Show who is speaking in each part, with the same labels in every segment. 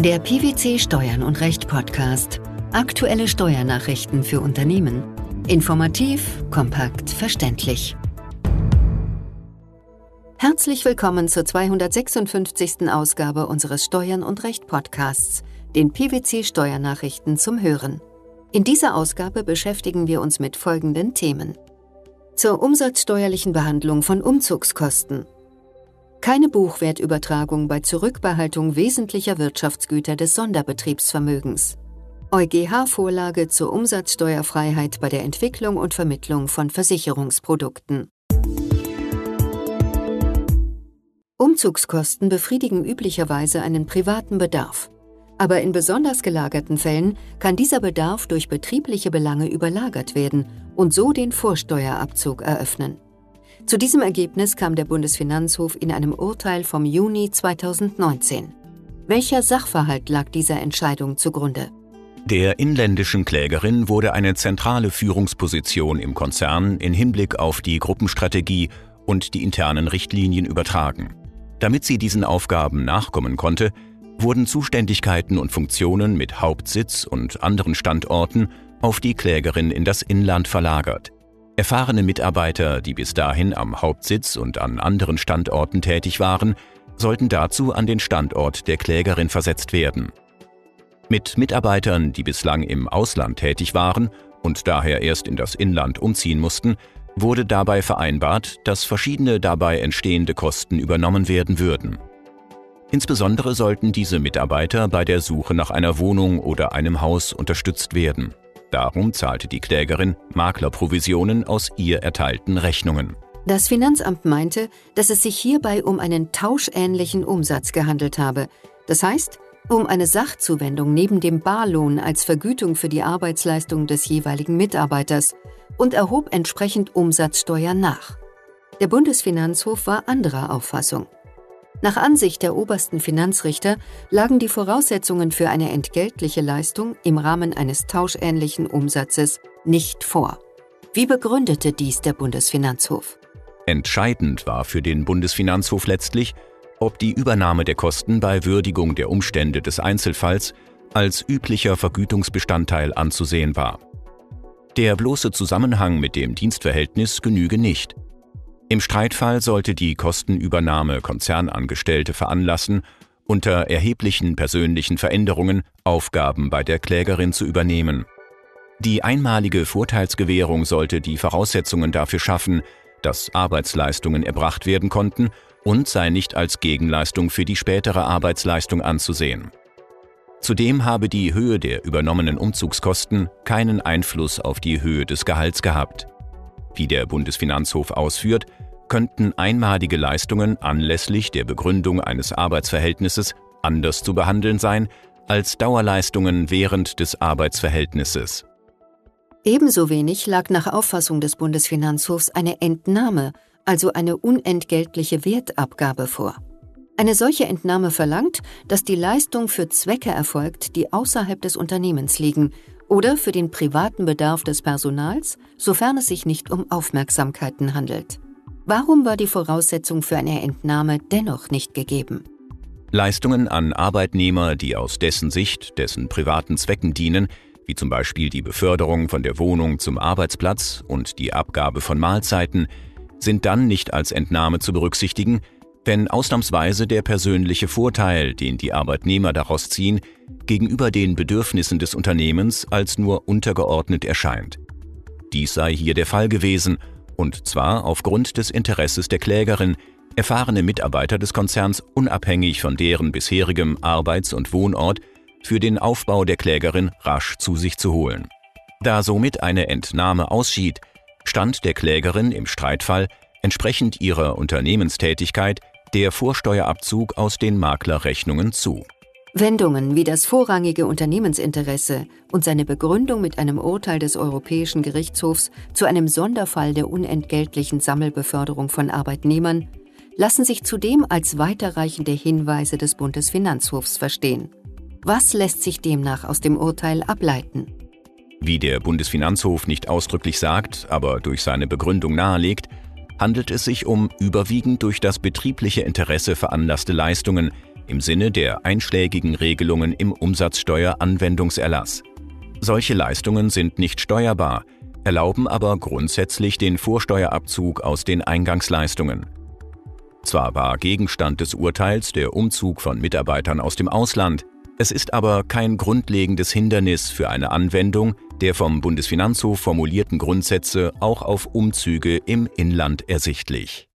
Speaker 1: Der PwC Steuern und Recht Podcast. Aktuelle Steuernachrichten für Unternehmen. Informativ, kompakt, verständlich. Herzlich willkommen zur 256. Ausgabe unseres Steuern und Recht Podcasts, den PwC Steuernachrichten zum Hören. In dieser Ausgabe beschäftigen wir uns mit folgenden Themen. Zur umsatzsteuerlichen Behandlung von Umzugskosten keine Buchwertübertragung bei Zurückbehaltung wesentlicher Wirtschaftsgüter des Sonderbetriebsvermögens. EuGH-Vorlage zur Umsatzsteuerfreiheit bei der Entwicklung und Vermittlung von Versicherungsprodukten. Umzugskosten befriedigen üblicherweise einen privaten Bedarf. Aber in besonders gelagerten Fällen kann dieser Bedarf durch betriebliche Belange überlagert werden und so den Vorsteuerabzug eröffnen. Zu diesem Ergebnis kam der Bundesfinanzhof in einem Urteil vom Juni 2019. Welcher Sachverhalt lag dieser Entscheidung zugrunde?
Speaker 2: Der inländischen Klägerin wurde eine zentrale Führungsposition im Konzern in Hinblick auf die Gruppenstrategie und die internen Richtlinien übertragen. Damit sie diesen Aufgaben nachkommen konnte, wurden Zuständigkeiten und Funktionen mit Hauptsitz und anderen Standorten auf die Klägerin in das Inland verlagert. Erfahrene Mitarbeiter, die bis dahin am Hauptsitz und an anderen Standorten tätig waren, sollten dazu an den Standort der Klägerin versetzt werden. Mit Mitarbeitern, die bislang im Ausland tätig waren und daher erst in das Inland umziehen mussten, wurde dabei vereinbart, dass verschiedene dabei entstehende Kosten übernommen werden würden. Insbesondere sollten diese Mitarbeiter bei der Suche nach einer Wohnung oder einem Haus unterstützt werden. Darum zahlte die Klägerin Maklerprovisionen aus ihr erteilten Rechnungen.
Speaker 1: Das Finanzamt meinte, dass es sich hierbei um einen tauschähnlichen Umsatz gehandelt habe. Das heißt, um eine Sachzuwendung neben dem Barlohn als Vergütung für die Arbeitsleistung des jeweiligen Mitarbeiters und erhob entsprechend Umsatzsteuer nach. Der Bundesfinanzhof war anderer Auffassung. Nach Ansicht der obersten Finanzrichter lagen die Voraussetzungen für eine entgeltliche Leistung im Rahmen eines tauschähnlichen Umsatzes nicht vor. Wie begründete dies der Bundesfinanzhof?
Speaker 2: Entscheidend war für den Bundesfinanzhof letztlich, ob die Übernahme der Kosten bei Würdigung der Umstände des Einzelfalls als üblicher Vergütungsbestandteil anzusehen war. Der bloße Zusammenhang mit dem Dienstverhältnis genüge nicht. Im Streitfall sollte die Kostenübernahme Konzernangestellte veranlassen, unter erheblichen persönlichen Veränderungen Aufgaben bei der Klägerin zu übernehmen. Die einmalige Vorteilsgewährung sollte die Voraussetzungen dafür schaffen, dass Arbeitsleistungen erbracht werden konnten und sei nicht als Gegenleistung für die spätere Arbeitsleistung anzusehen. Zudem habe die Höhe der übernommenen Umzugskosten keinen Einfluss auf die Höhe des Gehalts gehabt. Wie der Bundesfinanzhof ausführt, könnten einmalige Leistungen anlässlich der Begründung eines Arbeitsverhältnisses anders zu behandeln sein als Dauerleistungen während des Arbeitsverhältnisses.
Speaker 1: Ebenso wenig lag nach Auffassung des Bundesfinanzhofs eine Entnahme, also eine unentgeltliche Wertabgabe vor. Eine solche Entnahme verlangt, dass die Leistung für Zwecke erfolgt, die außerhalb des Unternehmens liegen oder für den privaten Bedarf des Personals, sofern es sich nicht um Aufmerksamkeiten handelt. Warum war die Voraussetzung für eine Entnahme dennoch nicht gegeben?
Speaker 2: Leistungen an Arbeitnehmer, die aus dessen Sicht dessen privaten Zwecken dienen, wie zum Beispiel die Beförderung von der Wohnung zum Arbeitsplatz und die Abgabe von Mahlzeiten, sind dann nicht als Entnahme zu berücksichtigen, wenn ausnahmsweise der persönliche Vorteil, den die Arbeitnehmer daraus ziehen, gegenüber den Bedürfnissen des Unternehmens als nur untergeordnet erscheint. Dies sei hier der Fall gewesen, und zwar aufgrund des Interesses der Klägerin, erfahrene Mitarbeiter des Konzerns unabhängig von deren bisherigem Arbeits- und Wohnort für den Aufbau der Klägerin rasch zu sich zu holen. Da somit eine Entnahme ausschied, stand der Klägerin im Streitfall entsprechend ihrer Unternehmenstätigkeit der Vorsteuerabzug aus den Maklerrechnungen zu.
Speaker 1: Wendungen wie das vorrangige Unternehmensinteresse und seine Begründung mit einem Urteil des Europäischen Gerichtshofs zu einem Sonderfall der unentgeltlichen Sammelbeförderung von Arbeitnehmern lassen sich zudem als weiterreichende Hinweise des Bundesfinanzhofs verstehen. Was lässt sich demnach aus dem Urteil ableiten?
Speaker 2: Wie der Bundesfinanzhof nicht ausdrücklich sagt, aber durch seine Begründung nahelegt, handelt es sich um überwiegend durch das betriebliche Interesse veranlasste Leistungen, im Sinne der einschlägigen Regelungen im Umsatzsteueranwendungserlass. Solche Leistungen sind nicht steuerbar, erlauben aber grundsätzlich den Vorsteuerabzug aus den Eingangsleistungen. Zwar war Gegenstand des Urteils der Umzug von Mitarbeitern aus dem Ausland, es ist aber kein grundlegendes Hindernis für eine Anwendung der vom Bundesfinanzhof formulierten Grundsätze auch auf Umzüge im Inland ersichtlich.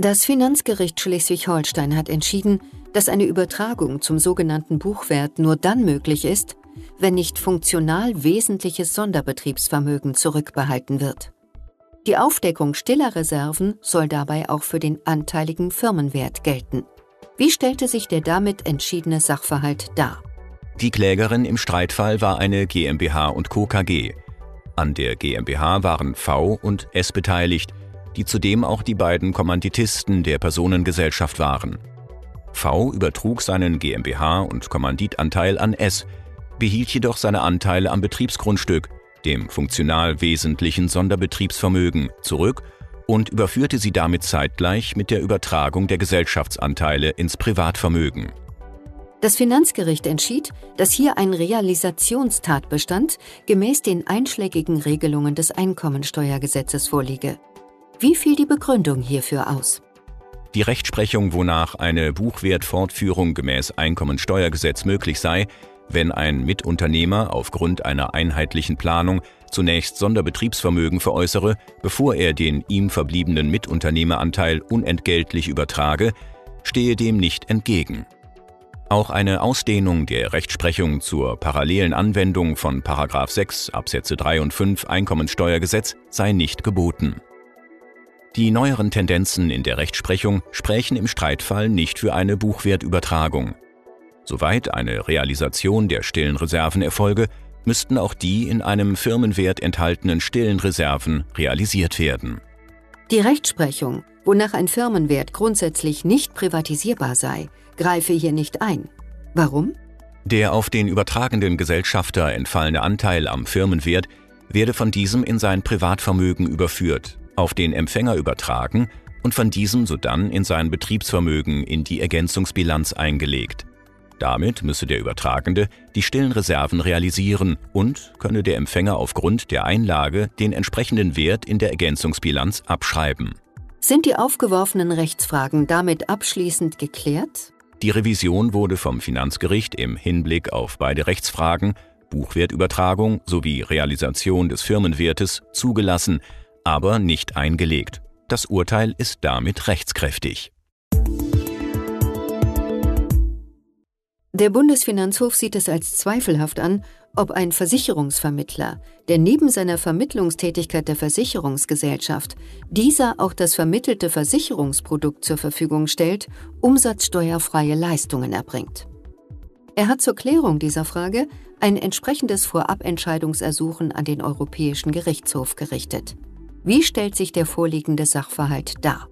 Speaker 1: Das Finanzgericht Schleswig-Holstein hat entschieden, dass eine Übertragung zum sogenannten Buchwert nur dann möglich ist, wenn nicht funktional wesentliches Sonderbetriebsvermögen zurückbehalten wird. Die Aufdeckung stiller Reserven soll dabei auch für den anteiligen Firmenwert gelten. Wie stellte sich der damit entschiedene Sachverhalt dar?
Speaker 2: Die Klägerin im Streitfall war eine GmbH und Co. KG. An der GmbH waren V und S beteiligt, die zudem auch die beiden Kommanditisten der Personengesellschaft waren. V übertrug seinen GmbH und Kommanditanteil an S, behielt jedoch seine Anteile am Betriebsgrundstück, dem funktional wesentlichen Sonderbetriebsvermögen, zurück und überführte sie damit zeitgleich mit der Übertragung der Gesellschaftsanteile ins Privatvermögen.
Speaker 1: Das Finanzgericht entschied, dass hier ein Realisationstatbestand gemäß den einschlägigen Regelungen des Einkommensteuergesetzes vorliege. Wie fiel die Begründung hierfür aus?
Speaker 2: Die Rechtsprechung, wonach eine Buchwertfortführung gemäß Einkommensteuergesetz möglich sei, wenn ein Mitunternehmer aufgrund einer einheitlichen Planung zunächst Sonderbetriebsvermögen veräußere, bevor er den ihm verbliebenen Mitunternehmeranteil unentgeltlich übertrage, stehe dem nicht entgegen. Auch eine Ausdehnung der Rechtsprechung zur parallelen Anwendung von 6 Absätze 3 und 5 Einkommensteuergesetz sei nicht geboten. Die neueren Tendenzen in der Rechtsprechung sprechen im Streitfall nicht für eine Buchwertübertragung. Soweit eine Realisation der stillen Reserven erfolge, müssten auch die in einem Firmenwert enthaltenen stillen Reserven realisiert werden.
Speaker 1: Die Rechtsprechung, wonach ein Firmenwert grundsätzlich nicht privatisierbar sei, greife hier nicht ein. Warum?
Speaker 2: Der auf den übertragenden Gesellschafter entfallene Anteil am Firmenwert werde von diesem in sein Privatvermögen überführt, auf den Empfänger übertragen und von diesem sodann in sein Betriebsvermögen in die Ergänzungsbilanz eingelegt. Damit müsse der Übertragende die stillen Reserven realisieren und könne der Empfänger aufgrund der Einlage den entsprechenden Wert in der Ergänzungsbilanz abschreiben.
Speaker 1: Sind die aufgeworfenen Rechtsfragen damit abschließend geklärt?
Speaker 2: Die Revision wurde vom Finanzgericht im Hinblick auf beide Rechtsfragen Buchwertübertragung sowie Realisation des Firmenwertes zugelassen, aber nicht eingelegt. Das Urteil ist damit rechtskräftig.
Speaker 1: Der Bundesfinanzhof sieht es als zweifelhaft an, ob ein Versicherungsvermittler, der neben seiner Vermittlungstätigkeit der Versicherungsgesellschaft dieser auch das vermittelte Versicherungsprodukt zur Verfügung stellt, umsatzsteuerfreie Leistungen erbringt. Er hat zur Klärung dieser Frage ein entsprechendes Vorabentscheidungsersuchen an den Europäischen Gerichtshof gerichtet. Wie stellt sich der vorliegende Sachverhalt dar?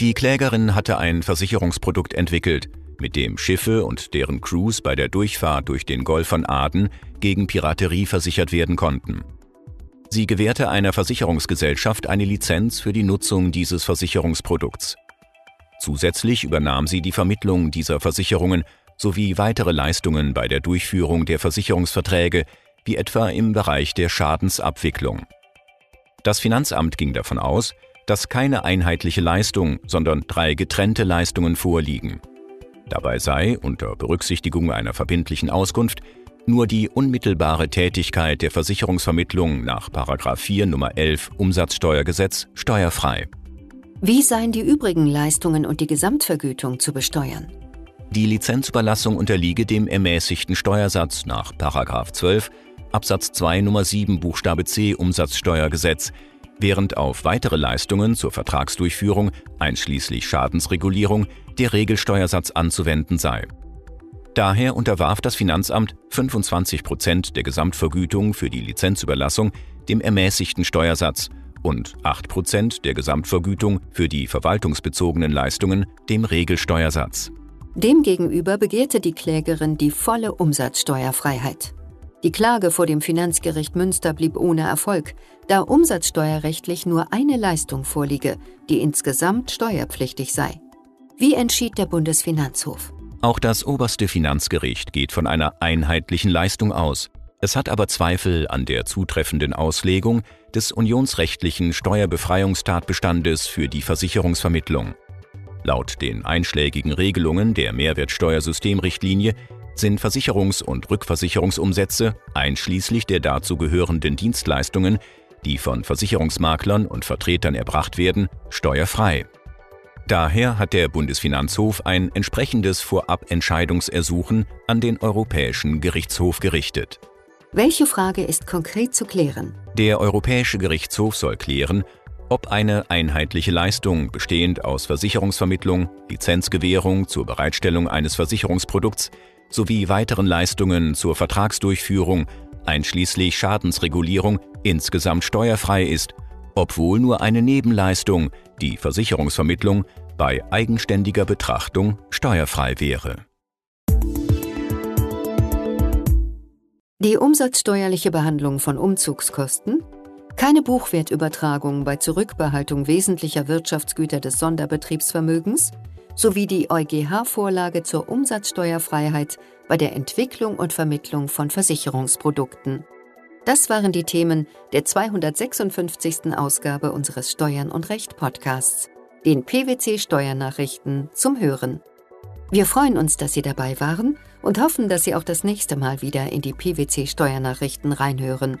Speaker 2: Die Klägerin hatte ein Versicherungsprodukt entwickelt, mit dem Schiffe und deren Crews bei der Durchfahrt durch den Golf von Aden gegen Piraterie versichert werden konnten. Sie gewährte einer Versicherungsgesellschaft eine Lizenz für die Nutzung dieses Versicherungsprodukts. Zusätzlich übernahm sie die Vermittlung dieser Versicherungen sowie weitere Leistungen bei der Durchführung der Versicherungsverträge, wie etwa im Bereich der Schadensabwicklung. Das Finanzamt ging davon aus, dass keine einheitliche Leistung, sondern drei getrennte Leistungen vorliegen. Dabei sei, unter Berücksichtigung einer verbindlichen Auskunft, nur die unmittelbare Tätigkeit der Versicherungsvermittlung nach 4 Nummer 11 Umsatzsteuergesetz steuerfrei.
Speaker 1: Wie seien die übrigen Leistungen und die Gesamtvergütung zu besteuern?
Speaker 2: Die Lizenzüberlassung unterliege dem ermäßigten Steuersatz nach 12 Absatz 2 Nummer 7 Buchstabe C Umsatzsteuergesetz, während auf weitere Leistungen zur Vertragsdurchführung, einschließlich Schadensregulierung, der Regelsteuersatz anzuwenden sei. Daher unterwarf das Finanzamt 25 Prozent der Gesamtvergütung für die Lizenzüberlassung dem ermäßigten Steuersatz und 8 Prozent der Gesamtvergütung für die verwaltungsbezogenen Leistungen dem Regelsteuersatz.
Speaker 1: Demgegenüber begehrte die Klägerin die volle Umsatzsteuerfreiheit. Die Klage vor dem Finanzgericht Münster blieb ohne Erfolg, da umsatzsteuerrechtlich nur eine Leistung vorliege, die insgesamt steuerpflichtig sei. Wie entschied der Bundesfinanzhof?
Speaker 2: Auch das oberste Finanzgericht geht von einer einheitlichen Leistung aus. Es hat aber Zweifel an der zutreffenden Auslegung des unionsrechtlichen Steuerbefreiungstatbestandes für die Versicherungsvermittlung. Laut den einschlägigen Regelungen der Mehrwertsteuersystemrichtlinie sind Versicherungs- und Rückversicherungsumsätze, einschließlich der dazu gehörenden Dienstleistungen, die von Versicherungsmaklern und Vertretern erbracht werden, steuerfrei. Daher hat der Bundesfinanzhof ein entsprechendes Vorabentscheidungsersuchen an den Europäischen Gerichtshof gerichtet.
Speaker 1: Welche Frage ist konkret zu klären?
Speaker 2: Der Europäische Gerichtshof soll klären, ob eine einheitliche Leistung bestehend aus Versicherungsvermittlung, Lizenzgewährung zur Bereitstellung eines Versicherungsprodukts sowie weiteren Leistungen zur Vertragsdurchführung, einschließlich Schadensregulierung, insgesamt steuerfrei ist, obwohl nur eine Nebenleistung, die Versicherungsvermittlung, bei eigenständiger Betrachtung steuerfrei wäre.
Speaker 1: Die umsatzsteuerliche Behandlung von Umzugskosten, keine Buchwertübertragung bei Zurückbehaltung wesentlicher Wirtschaftsgüter des Sonderbetriebsvermögens sowie die EuGH-Vorlage zur Umsatzsteuerfreiheit bei der Entwicklung und Vermittlung von Versicherungsprodukten. Das waren die Themen der 256. Ausgabe unseres Steuern und Recht Podcasts, den PwC Steuernachrichten zum Hören. Wir freuen uns, dass Sie dabei waren und hoffen, dass Sie auch das nächste Mal wieder in die PwC Steuernachrichten reinhören.